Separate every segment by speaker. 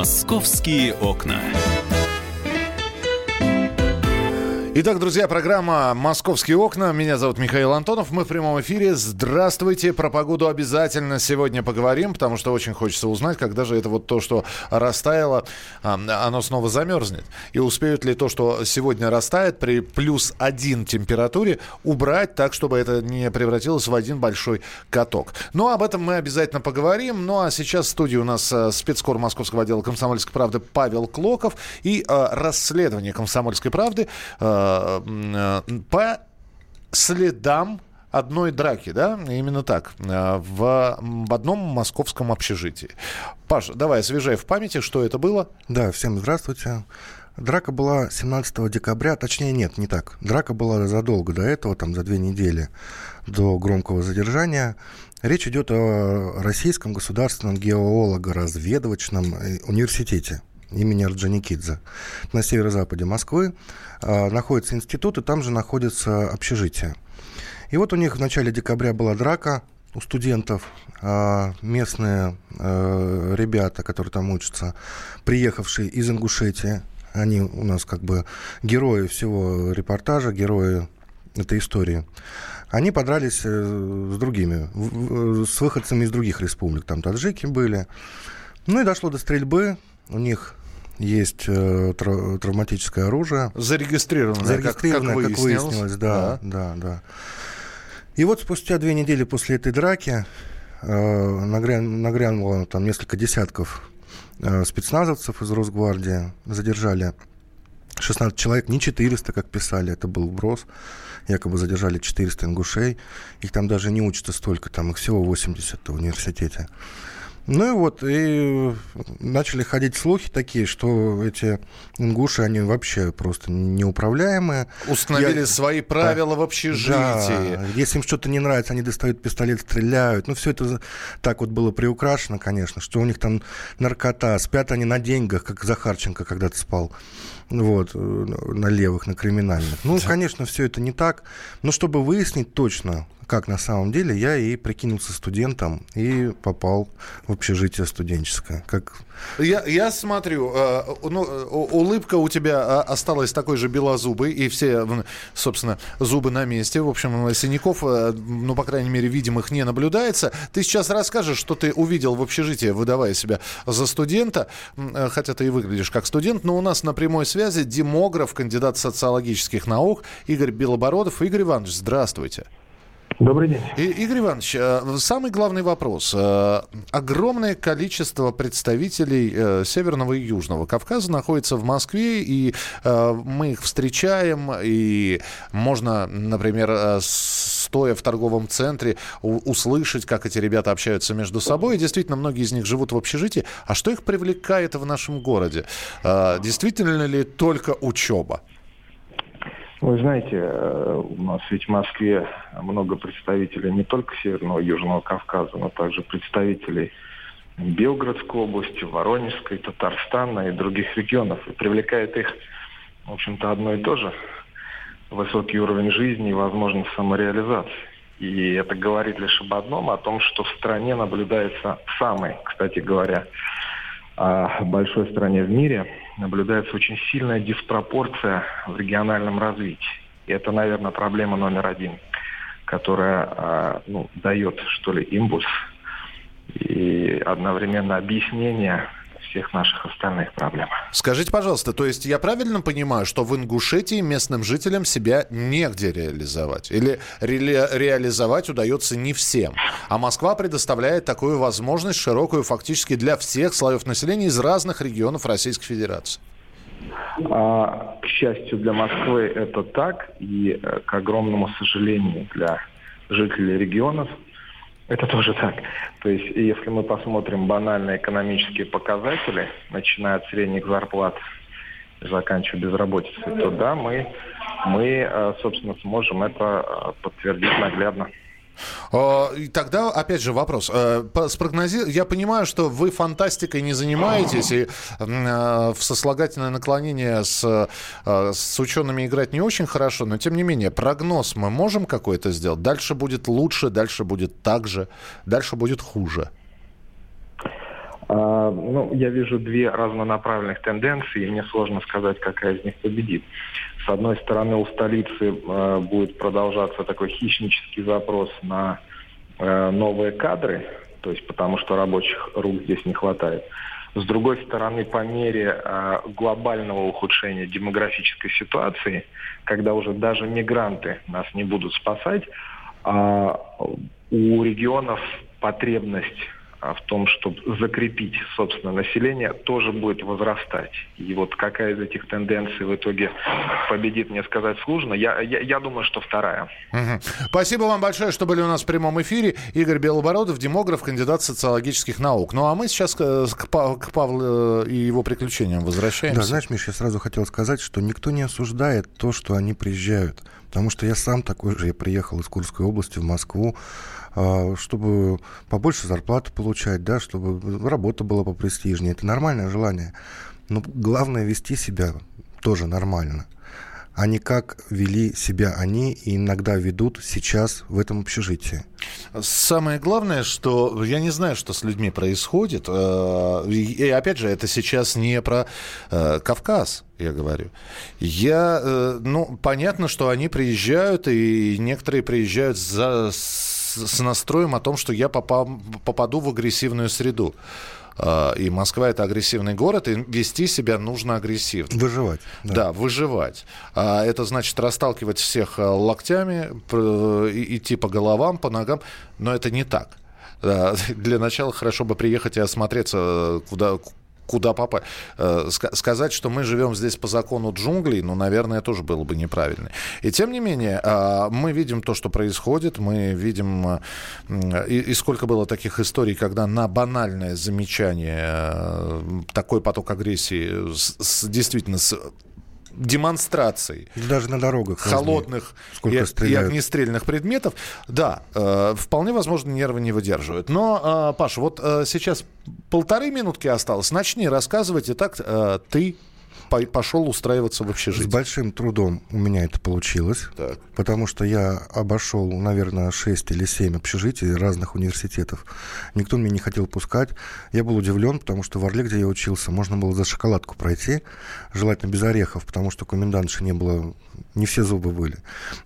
Speaker 1: Московские окна.
Speaker 2: Итак, друзья, программа «Московские окна». Меня зовут Михаил Антонов. Мы в прямом эфире. Здравствуйте. Про погоду обязательно сегодня поговорим, потому что очень хочется узнать, когда же это вот то, что растаяло, а, оно снова замерзнет. И успеют ли то, что сегодня растает при плюс один температуре, убрать так, чтобы это не превратилось в один большой каток. Но об этом мы обязательно поговорим. Ну а сейчас в студии у нас э, спецкор Московского отдела «Комсомольской правды» Павел Клоков и э, расследование «Комсомольской правды» по следам одной драки, да, именно так, э, в, в одном московском общежитии. Паш, давай, освежай в памяти, что это было.
Speaker 3: Да, всем здравствуйте. Драка была 17 декабря, точнее нет, не так. Драка была задолго до этого, там за две недели до громкого задержания. Речь идет о Российском государственном геолого-разведывательном э, университете имени Орджоникидзе на северо-западе Москвы. А, находится институт, и там же находится общежитие. И вот у них в начале декабря была драка у студентов. А, местные а, ребята, которые там учатся, приехавшие из Ингушетии, они у нас как бы герои всего репортажа, герои этой истории. Они подрались э, с другими, с выходцами из других республик. Там таджики были. Ну и дошло до стрельбы. У них есть э, тра- травматическое оружие.
Speaker 2: Зарегистрированное,
Speaker 3: Зарегистрированное, как, как, как выяснилось. Да, да, да, да. И вот спустя две недели после этой драки э, нагрян, нагрянуло там несколько десятков э, спецназовцев из Росгвардии. Задержали 16 человек, не 400, как писали, это был вброс. Якобы задержали 400 ингушей. Их там даже не учатся столько, там их всего 80 в университете. Ну и вот, и начали ходить слухи такие, что эти ингуши, они вообще просто неуправляемые.
Speaker 2: Установили Я... свои правила да, в общежитии.
Speaker 3: Да. Если им что-то не нравится, они достают пистолет, стреляют. Ну, все это так вот было приукрашено, конечно, что у них там наркота. Спят они на деньгах, как Захарченко когда-то спал вот, на левых, на криминальных. Ну, конечно, все это не так. Но чтобы выяснить точно, как на самом деле, я и прикинулся студентом и попал в общежитие студенческое. Как...
Speaker 2: Я, я смотрю, э, ну, улыбка у тебя э, осталась такой же белозубой, и все, собственно, зубы на месте. В общем, синяков, э, ну, по крайней мере, видимых не наблюдается. Ты сейчас расскажешь, что ты увидел в общежитии, выдавая себя за студента, э, хотя ты и выглядишь как студент, но у нас на прямой связи демограф, кандидат социологических наук Игорь Белобородов. Игорь Иванович, здравствуйте.
Speaker 4: Добрый день.
Speaker 2: И, Игорь Иванович, э, самый главный вопрос. Э, огромное количество представителей э, Северного и Южного Кавказа находится в Москве, и мы их встречаем, и можно, например, стоя в торговом центре, услышать, как эти ребята общаются между собой. И действительно, многие из них живут в общежитии. А что их привлекает в нашем городе? Действительно ли только учеба?
Speaker 4: Вы знаете, э, у нас ведь в Москве много представителей не только Северного и Южного Кавказа, но также представителей Белгородской области, Воронежской, Татарстана и других регионов. И привлекает их, в общем-то, одно и то же. Высокий уровень жизни и возможность самореализации. И это говорит лишь об одном, о том, что в стране наблюдается самый, кстати говоря, большой стране в мире наблюдается очень сильная диспропорция в региональном развитии. И это, наверное, проблема номер один, которая а, ну, дает, что ли, импульс и одновременно объяснение всех наших остальных проблем.
Speaker 2: Скажите, пожалуйста, то есть я правильно понимаю, что в Ингушетии местным жителям себя негде реализовать? Или ре- реализовать удается не всем? А Москва предоставляет такую возможность широкую фактически для всех слоев населения из разных регионов Российской Федерации?
Speaker 4: А, к счастью для Москвы это так, и э, к огромному сожалению для жителей регионов это тоже так. То есть, если мы посмотрим банальные экономические показатели, начиная от средних зарплат заканчивая безработицей, то да, мы, мы, э, собственно, сможем это э, подтвердить наглядно.
Speaker 2: А, и тогда, опять же, вопрос. Э, спрогнози... Я понимаю, что вы фантастикой не занимаетесь, и э, в сослагательное наклонение с, э, с учеными играть не очень хорошо, но тем не менее, прогноз мы можем какой-то сделать? Дальше будет лучше, дальше будет так же, дальше будет хуже?
Speaker 4: А, ну, я вижу две разнонаправленных тенденции, и мне сложно сказать, какая из них победит. С одной стороны, у столицы а, будет продолжаться такой хищнический запрос на а, новые кадры, то есть потому что рабочих рук здесь не хватает. С другой стороны, по мере э, глобального ухудшения демографической ситуации, когда уже даже мигранты нас не будут спасать, э, у регионов потребность в том, чтобы закрепить, собственно, население, тоже будет возрастать. И вот какая из этих тенденций в итоге победит, мне сказать сложно. Я, я, я думаю, что вторая.
Speaker 2: Угу. Спасибо вам большое, что были у нас в прямом эфире. Игорь Белобородов, демограф, кандидат социологических наук. Ну а мы сейчас к, к, к Павлу и его приключениям возвращаемся.
Speaker 3: Да, знаешь, Миша, я сразу хотел сказать, что никто не осуждает то, что они приезжают. Потому что я сам такой же, я приехал из Курской области в Москву, а, чтобы побольше зарплаты получать, да, чтобы работа была попрестижнее. Это нормальное желание. Но главное вести себя тоже нормально а не как вели себя они и иногда ведут сейчас в этом общежитии.
Speaker 2: Самое главное, что я не знаю, что с людьми происходит. Э, и опять же, это сейчас не про э, Кавказ, я говорю. Я, э, ну, понятно, что они приезжают, и некоторые приезжают за, с настроем о том, что я попаду в агрессивную среду. А, и Москва это агрессивный город, и вести себя нужно агрессивно.
Speaker 3: Выживать.
Speaker 2: Да, да выживать. А это значит расталкивать всех а, локтями, идти по головам, по ногам, но это не так. Для начала хорошо бы приехать и осмотреться, куда, куда попасть. Э, сказать, что мы живем здесь по закону джунглей, ну, наверное, тоже было бы неправильно. И тем не менее, а, мы видим то, что происходит, мы видим, э, и, сколько было таких историй, когда на банальное замечание э, такой поток агрессии с, с, действительно с демонстраций.
Speaker 3: Даже на дорогах.
Speaker 2: Холодных и, и огнестрельных предметов. Да, э, вполне возможно, нервы не выдерживают. Но, э, Паша, вот э, сейчас полторы минутки осталось. Начни рассказывать. Итак, э, ты пошел устраиваться в общежитие?
Speaker 3: С большим трудом у меня это получилось, так. потому что я обошел, наверное, 6 или 7 общежитий разных университетов. Никто меня не хотел пускать. Я был удивлен, потому что в Орле, где я учился, можно было за шоколадку пройти, желательно без орехов, потому что комендантши не было, не все зубы были.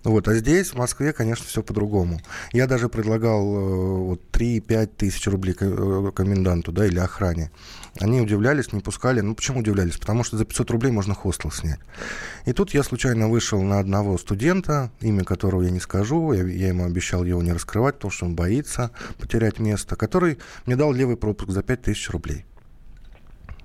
Speaker 3: Вот. А здесь, в Москве, конечно, все по-другому. Я даже предлагал э, вот, 3-5 тысяч рублей э, коменданту да, или охране. Они удивлялись, не пускали. Ну, почему удивлялись? Потому что за 500 рублей можно хостел снять. И тут я случайно вышел на одного студента, имя которого я не скажу, я, я ему обещал его не раскрывать, потому что он боится потерять место, который мне дал левый пропуск за 5000 рублей.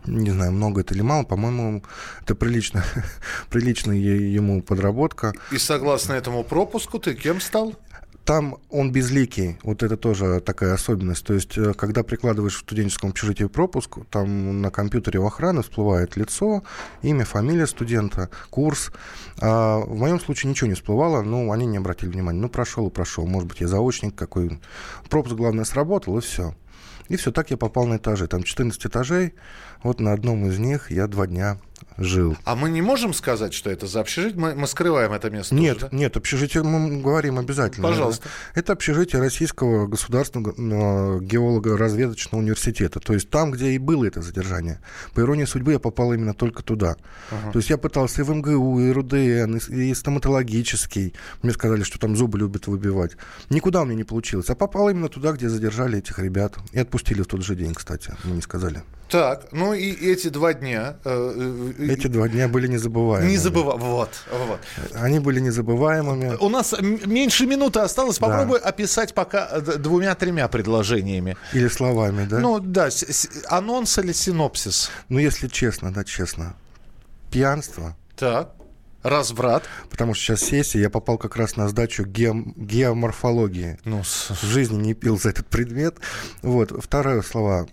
Speaker 3: Не знаю, много это или мало, по-моему, это прилично, приличная ему подработка.
Speaker 2: И согласно этому пропуску ты кем стал?
Speaker 3: Там он безликий, вот это тоже такая особенность. То есть, э, когда прикладываешь в студенческом общежитии пропуск, там на компьютере у охраны всплывает лицо, имя, фамилия студента, курс. А в моем случае ничего не всплывало, ну, они не обратили внимания. Ну, прошел и прошел. Может быть, я заочник какой. Пропуск, главное, сработал, и все. И все, так я попал на этажи. Там 14 этажей. Вот на одном из них я два дня жил.
Speaker 2: А мы не можем сказать, что это за общежитие? Мы, мы скрываем это место?
Speaker 3: Нет,
Speaker 2: тоже, да?
Speaker 3: нет, общежитие мы говорим обязательно.
Speaker 2: Пожалуйста.
Speaker 3: Это общежитие Российского государственного э, геолого-разведочного университета. То есть там, где и было это задержание. По иронии судьбы я попал именно только туда. Ага. То есть я пытался и в МГУ, и РУДН, и, и стоматологический. Мне сказали, что там зубы любят выбивать. Никуда у меня не получилось. А попал именно туда, где задержали этих ребят. И отпустили в тот же день, кстати. Мне не сказали.
Speaker 2: Так, ну и эти два дня... Э,
Speaker 3: э, эти два дня были незабываемыми.
Speaker 2: Незабываемыми, вот, вот.
Speaker 3: Они были незабываемыми.
Speaker 2: У нас меньше минуты осталось. Попробуй да. описать пока э, двумя-тремя предложениями.
Speaker 3: Или словами, да?
Speaker 2: Ну да, анонс или синопсис?
Speaker 3: Ну, если честно, да, честно. Пьянство.
Speaker 2: Так. Разврат.
Speaker 3: Потому что сейчас сессия, я попал как раз на сдачу ге- геоморфологии. Ну, с... В жизни не пил за этот предмет. Вот. Второе слово,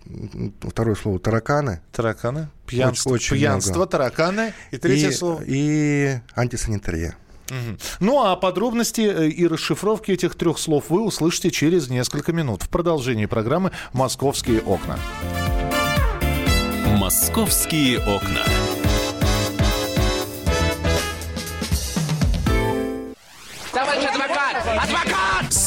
Speaker 3: второе слово тараканы.
Speaker 2: Тараканы. Пьянство, очень, очень пьянство много. тараканы. И третье
Speaker 3: и,
Speaker 2: слово.
Speaker 3: И антисанитария.
Speaker 2: Угу. Ну а подробности э, и расшифровки этих трех слов вы услышите через несколько минут в продолжении программы «Московские окна».
Speaker 1: «Московские окна».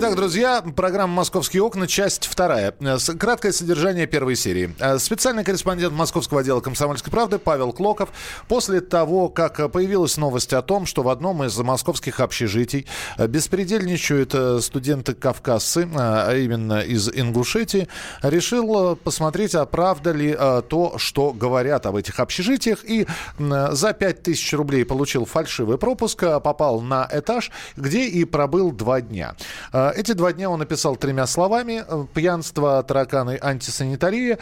Speaker 2: Итак, друзья, программа «Московские окна», часть вторая. Краткое содержание первой серии. Э, специальный корреспондент московского отдела «Комсомольской правды» Павел Клоков после того, как появилась новость о том, что в одном из московских общежитий э, беспредельничают э, студенты-кавказцы, а именно из Ингушетии, решил посмотреть, а правда ли то, что говорят об этих общежитиях, и за 5000 рублей получил фальшивый пропуск, попал на этаж, где и пробыл два дня. Э, эти два дня он написал тремя словами. Э, Пьянство, тараканы, антисанитария.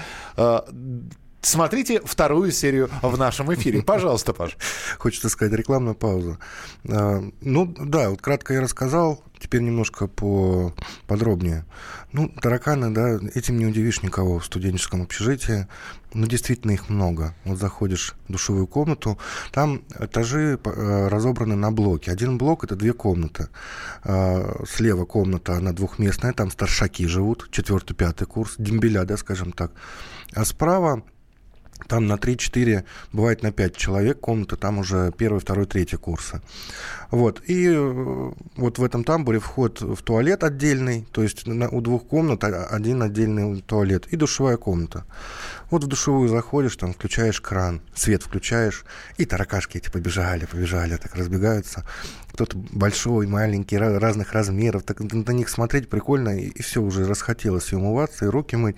Speaker 2: Смотрите вторую серию в нашем эфире. Пожалуйста, Паш.
Speaker 3: Хочется сказать рекламную паузу. Ну, да, вот кратко я рассказал, теперь немножко по подробнее. Ну, тараканы, да, этим не удивишь никого в студенческом общежитии. Ну, действительно, их много. Вот заходишь в душевую комнату, там этажи э, разобраны на блоки. Один блок – это две комнаты. Э, слева комната, она двухместная, там старшаки живут, четвертый, пятый курс, дембеля, да, скажем так. А справа там на 3-4, бывает на 5 человек комната, там уже первый, второй, третий курсы. Вот. И э, вот в этом тамбуре вход в туалет отдельный, то есть на, у двух комнат один отдельный туалет и душевая комната. Вот в душевую заходишь, там включаешь кран, свет включаешь, и таракашки эти побежали, побежали, так разбегаются. Кто-то большой, маленький, разных размеров. Так на них смотреть прикольно, и, и все, уже расхотелось и умываться, и руки мыть.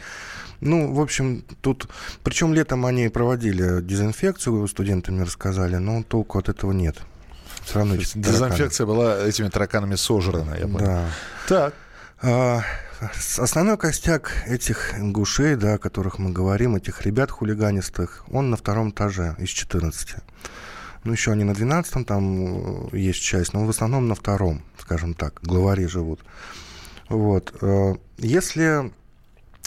Speaker 3: Ну, в общем, тут... Причем летом они проводили дезинфекцию, студентами рассказали, но толку от этого нет.
Speaker 2: Все равно Дезинфекция была этими тараканами сожрана, я понял. Да.
Speaker 3: Так. А, основной костяк этих гушей, да, о которых мы говорим, этих ребят хулиганистых, он на втором этаже из 14. Ну, еще они на 12 там э, есть часть, но в основном на втором, скажем так, главари живут. Вот. Э, если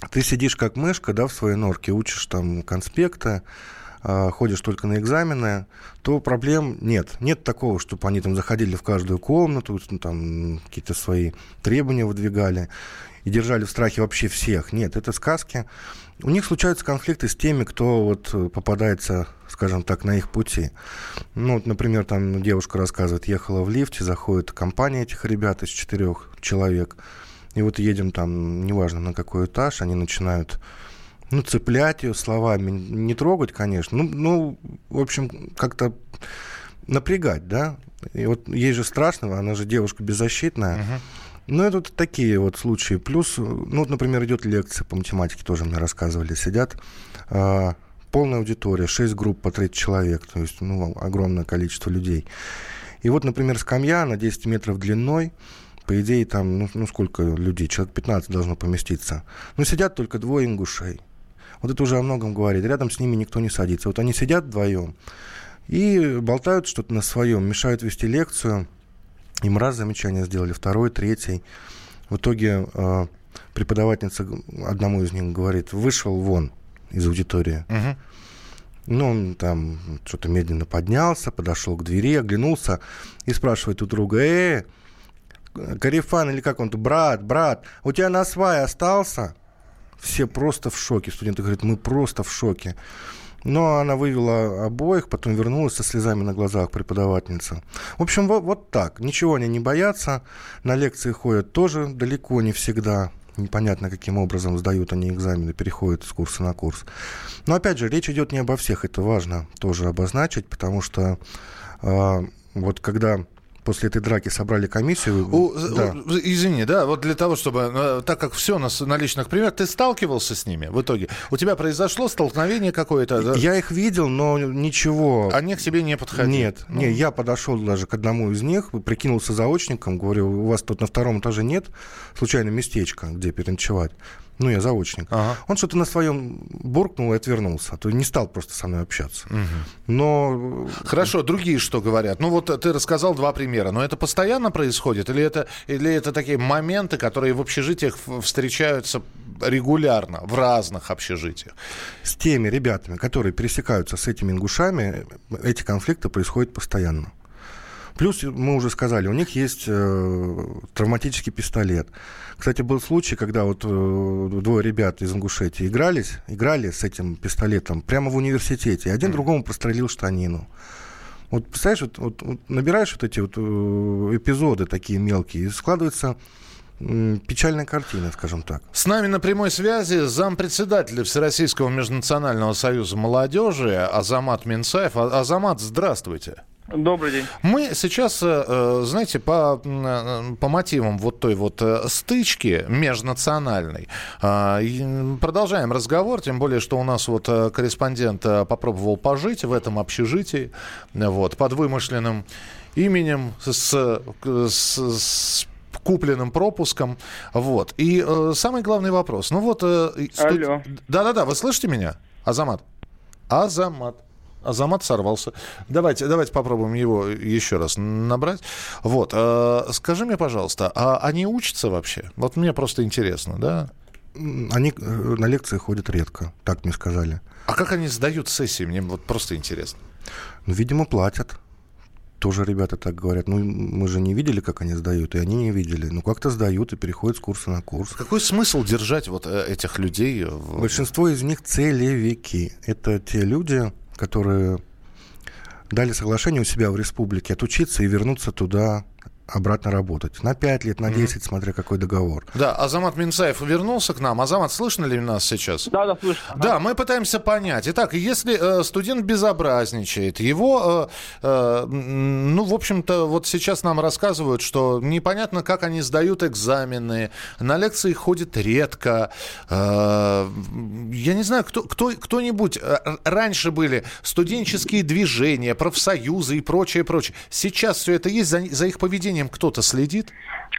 Speaker 3: ты сидишь как мышка, да, в своей норке, учишь там конспекты, э, ходишь только на экзамены, то проблем нет. Нет такого, чтобы они там заходили в каждую комнату, там какие-то свои требования выдвигали и держали в страхе вообще всех. Нет, это сказки. У них случаются конфликты с теми, кто вот попадается, скажем так, на их пути. Ну, вот, например, там девушка рассказывает, ехала в лифте, заходит компания этих ребят из четырех человек, и вот едем там, неважно на какой этаж, они начинают ну, цеплять ее словами, не трогать, конечно, ну, ну в общем, как-то напрягать, да. И вот ей же страшно, она же девушка беззащитная. Uh-huh. Ну, это вот такие вот случаи. Плюс, ну, вот, например, идет лекция по математике, тоже мне рассказывали. Сидят э, полная аудитория, 6 групп по 30 человек, то есть, ну, огромное количество людей. И вот, например, скамья на 10 метров длиной, по идее, там, ну, ну сколько людей, человек 15 должно поместиться. Но сидят только двое ингушей. Вот это уже о многом говорит. Рядом с ними никто не садится. Вот они сидят вдвоем и болтают что-то на своем, мешают вести лекцию – им раз замечание сделали, второй, третий. В итоге э, преподавательница одному из них говорит, вышел вон из аудитории. Угу. Ну, он там что-то медленно поднялся, подошел к двери, оглянулся и спрашивает у друга, э, Карифан или как он, брат, брат, у тебя на свай остался? Все просто в шоке. Студенты говорят, мы просто в шоке. Но она вывела обоих, потом вернулась со слезами на глазах преподавательница. В общем, вот, вот так. Ничего они не боятся. На лекции ходят тоже далеко не всегда. Непонятно, каким образом сдают они экзамены, переходят с курса на курс. Но опять же, речь идет не обо всех. Это важно тоже обозначить, потому что э, вот когда после этой драки собрали комиссию.
Speaker 2: У, да. извини, да, вот для того, чтобы, э, так как все на, на личных примерах, ты сталкивался с ними в итоге? У тебя произошло столкновение какое-то?
Speaker 3: Да? Я их видел, но ничего.
Speaker 2: Они к себе не подходили?
Speaker 3: Нет, ну. нет, я подошел даже к одному из них, прикинулся заочником, говорю, у вас тут на втором этаже нет случайно местечко, где переночевать? Ну, я заочник. Ага. Он что-то на своем буркнул и отвернулся. То есть не стал просто со мной общаться. Угу. Но...
Speaker 2: Хорошо, другие что говорят? Ну, вот ты рассказал два примера. Но это постоянно происходит? Или это, или это такие моменты, которые в общежитиях встречаются регулярно в разных общежитиях.
Speaker 3: С теми ребятами, которые пересекаются с этими ингушами, эти конфликты происходят постоянно. Плюс, мы уже сказали, у них есть э, травматический пистолет. Кстати, был случай, когда вот э, двое ребят из Ингушетии игрались, играли с этим пистолетом прямо в университете, и один другому прострелил штанину. Вот представляешь, вот, вот, вот набираешь вот эти вот э, эпизоды такие мелкие, и складывается печальная картина, скажем так.
Speaker 2: С нами на прямой связи зампредседателя Всероссийского межнационального союза молодежи Азамат Минсаев. А, Азамат, здравствуйте.
Speaker 5: Добрый день.
Speaker 2: Мы сейчас, э, э, знаете, по, э, по мотивам вот той вот стычки межнациональной продолжаем разговор, тем более, что у нас вот корреспондент попробовал пожить в этом общежитии, вот, под вымышленным именем с, с, с купленным пропуском. Вот. И самый главный вопрос. Ну вот...
Speaker 5: Алло.
Speaker 2: Да-да-да, вы слышите меня? Азамат. Азамат. Азамат сорвался. Давайте, давайте попробуем его еще раз набрать. Вот, э, скажи мне, пожалуйста, а они учатся вообще? Вот мне просто интересно, да?
Speaker 3: Они э, на лекции ходят редко, так мне сказали.
Speaker 2: А как они сдают сессии? Мне вот просто интересно.
Speaker 3: Ну, видимо, платят. Тоже ребята так говорят. Ну, мы же не видели, как они сдают, и они не видели. Ну, как-то сдают и переходят с курса на курс.
Speaker 2: Какой смысл держать вот э, этих людей?
Speaker 3: Большинство из них целевики. Это те люди, которые дали соглашение у себя в республике отучиться и вернуться туда обратно работать. На 5 лет, на 10, mm-hmm. смотря какой договор.
Speaker 2: Да, Азамат Минцаев вернулся к нам. Азамат, слышно ли нас сейчас?
Speaker 5: Да, да, слышно.
Speaker 2: Да, мы пытаемся понять. Итак, если э, студент безобразничает, его, э, э, ну, в общем-то, вот сейчас нам рассказывают, что непонятно, как они сдают экзамены, на лекции ходят редко. Э, я не знаю, кто, кто, кто-нибудь... Э, раньше были студенческие движения, профсоюзы и прочее, прочее. Сейчас все это есть, за, за их поведением ним кто-то следит?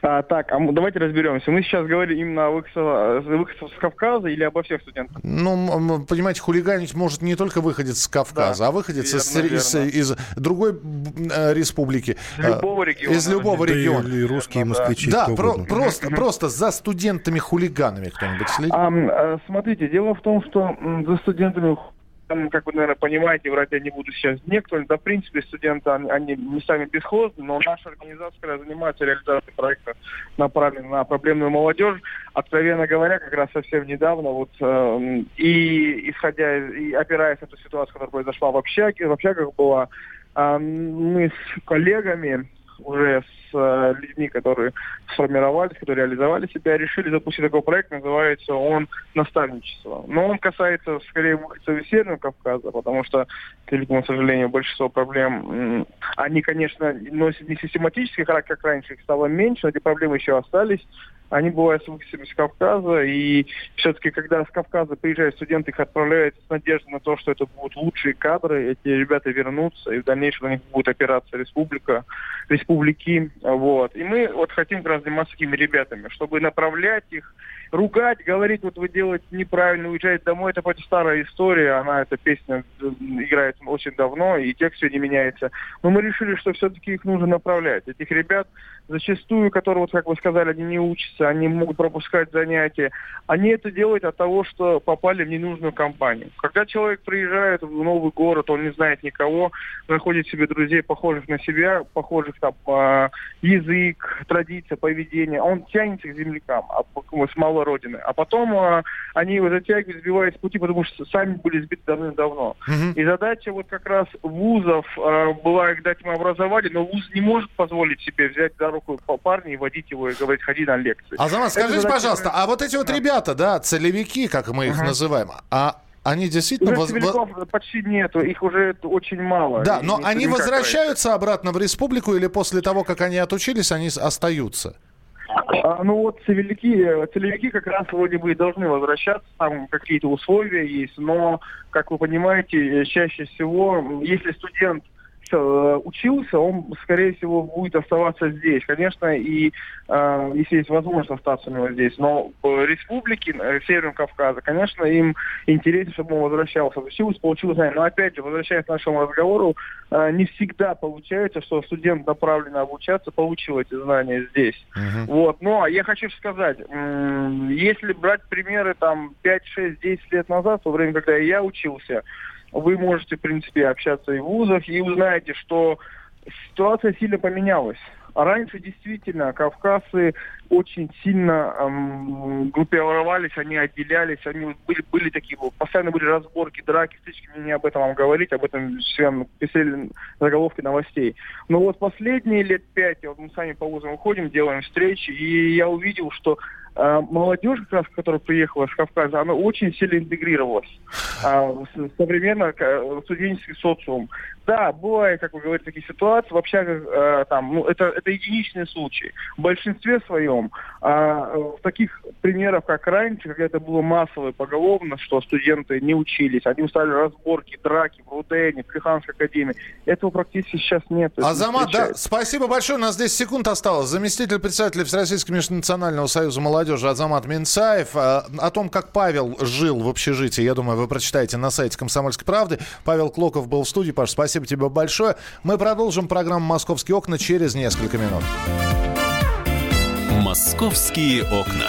Speaker 5: А, так, а давайте разберемся. Мы сейчас говорим именно о выходцах, с Кавказа или обо всех студентах?
Speaker 2: Ну, понимаете, хулиганить может не только выходец с Кавказа, да, а выходец верно, из, верно. из, из другой э, республики.
Speaker 5: Из любого региона.
Speaker 2: Из любого да, региона.
Speaker 3: Или русские москвичи.
Speaker 2: Да, про, просто, просто за студентами-хулиганами кто-нибудь следит? А,
Speaker 5: э, смотрите, дело в том, что за студентами там, как вы, наверное, понимаете, врать я не буду сейчас некоторые, да, в принципе, студенты, они, не сами бесхозны, но наша организация, которая занимается реализацией проекта, направленного на проблемную молодежь, откровенно говоря, как раз совсем недавно, вот, э, и исходя, и опираясь на эту ситуацию, которая произошла в общаге, в общагах была, э, мы с коллегами, уже с э, людьми, которые сформировались, которые реализовали себя, решили запустить такой проект, называется он «Наставничество». Но он касается скорее выходцев из Северного Кавказа, потому что, к великому сожалению, большинство проблем, они, конечно, носят не систематический характер, как раньше, их стало меньше, но эти проблемы еще остались они бывают с выходцами с Кавказа, и все-таки, когда с Кавказа приезжают студенты, их отправляют с надеждой на то, что это будут лучшие кадры, эти ребята вернутся, и в дальнейшем на них будет опираться республика, республики, вот. И мы вот хотим как раз заниматься такими ребятами, чтобы направлять их, ругать, говорить, вот вы делаете неправильно, уезжаете домой, это хоть старая история, она, эта песня играет очень давно, и текст не меняется. Но мы решили, что все-таки их нужно направлять. Этих ребят зачастую, которые, вот как вы сказали, они не учатся, они могут пропускать занятия, они это делают от того, что попали в ненужную компанию. Когда человек приезжает в новый город, он не знает никого, находит себе друзей, похожих на себя, похожих там по язык, традиция, поведение, он тянется к землякам, а с малой родины. А потом а, они его затягивают, сбивают с пути, потому что сами были сбиты давным-давно. Угу. И задача вот как раз вузов а, была дать им образование, но вуз не может позволить себе взять за руку парня и водить его и говорить, ходи на лекции.
Speaker 2: Азамат, скажите, задача... пожалуйста, а вот эти вот да. ребята, да, целевики, как мы их угу. называем, а они действительно...
Speaker 5: Уже воз... почти нету, их уже очень мало.
Speaker 2: Да, но они возвращаются обратно в республику или после того, как они отучились, они остаются?
Speaker 5: А, ну вот целевики, целевики как раз вроде бы должны возвращаться, там какие-то условия есть, но, как вы понимаете, чаще всего, если студент э, учился, он, скорее всего, будет оставаться здесь. Конечно, и э, если есть возможность остаться у него здесь. Но в республике э, Северного Кавказа, конечно, им интересно, чтобы он возвращался. Учился, получил знания. Но опять же, возвращаясь к нашему разговору, э, не всегда получается, что студент, направленный обучаться, получил эти знания здесь. Uh-huh. Вот. Но я хочу сказать, если брать примеры там 5, 6, 10 лет назад, в то время, когда я учился, вы можете, в принципе, общаться и в вузах, и узнаете, что ситуация сильно поменялась. А раньше действительно кавказцы очень сильно эм, группировались, они отделялись, они были, были такие, постоянно были разборки, драки, стычки, не об этом вам говорить, об этом всем писали заголовки новостей. Но вот последние лет пять, вот мы сами по вузам уходим, делаем встречи, и я увидел, что молодежь, как раз, которая приехала с Кавказа, она очень сильно интегрировалась э, в современный студенческий социум. Да, бывает, как вы говорите, такие ситуации в общагах, э, там, ну, это, это единичные случаи. В большинстве своем, э, в таких примерах, как раньше, когда это было массово поголовно, что студенты не учились, они устали разборки, драки в РУДН, в Лиханской академии, этого практически сейчас нет.
Speaker 2: Азамат, да, спасибо большое, у нас 10 секунд осталось. Заместитель председателя Всероссийского межнационального союза молодежи Азамат Минцаев. Э, о том, как Павел жил в общежитии, я думаю, вы прочитаете на сайте «Комсомольской правды». Павел Клоков был в студии. Паш, спасибо Спасибо тебе большое. Мы продолжим программу «Московские окна» через несколько минут.
Speaker 1: «Московские окна».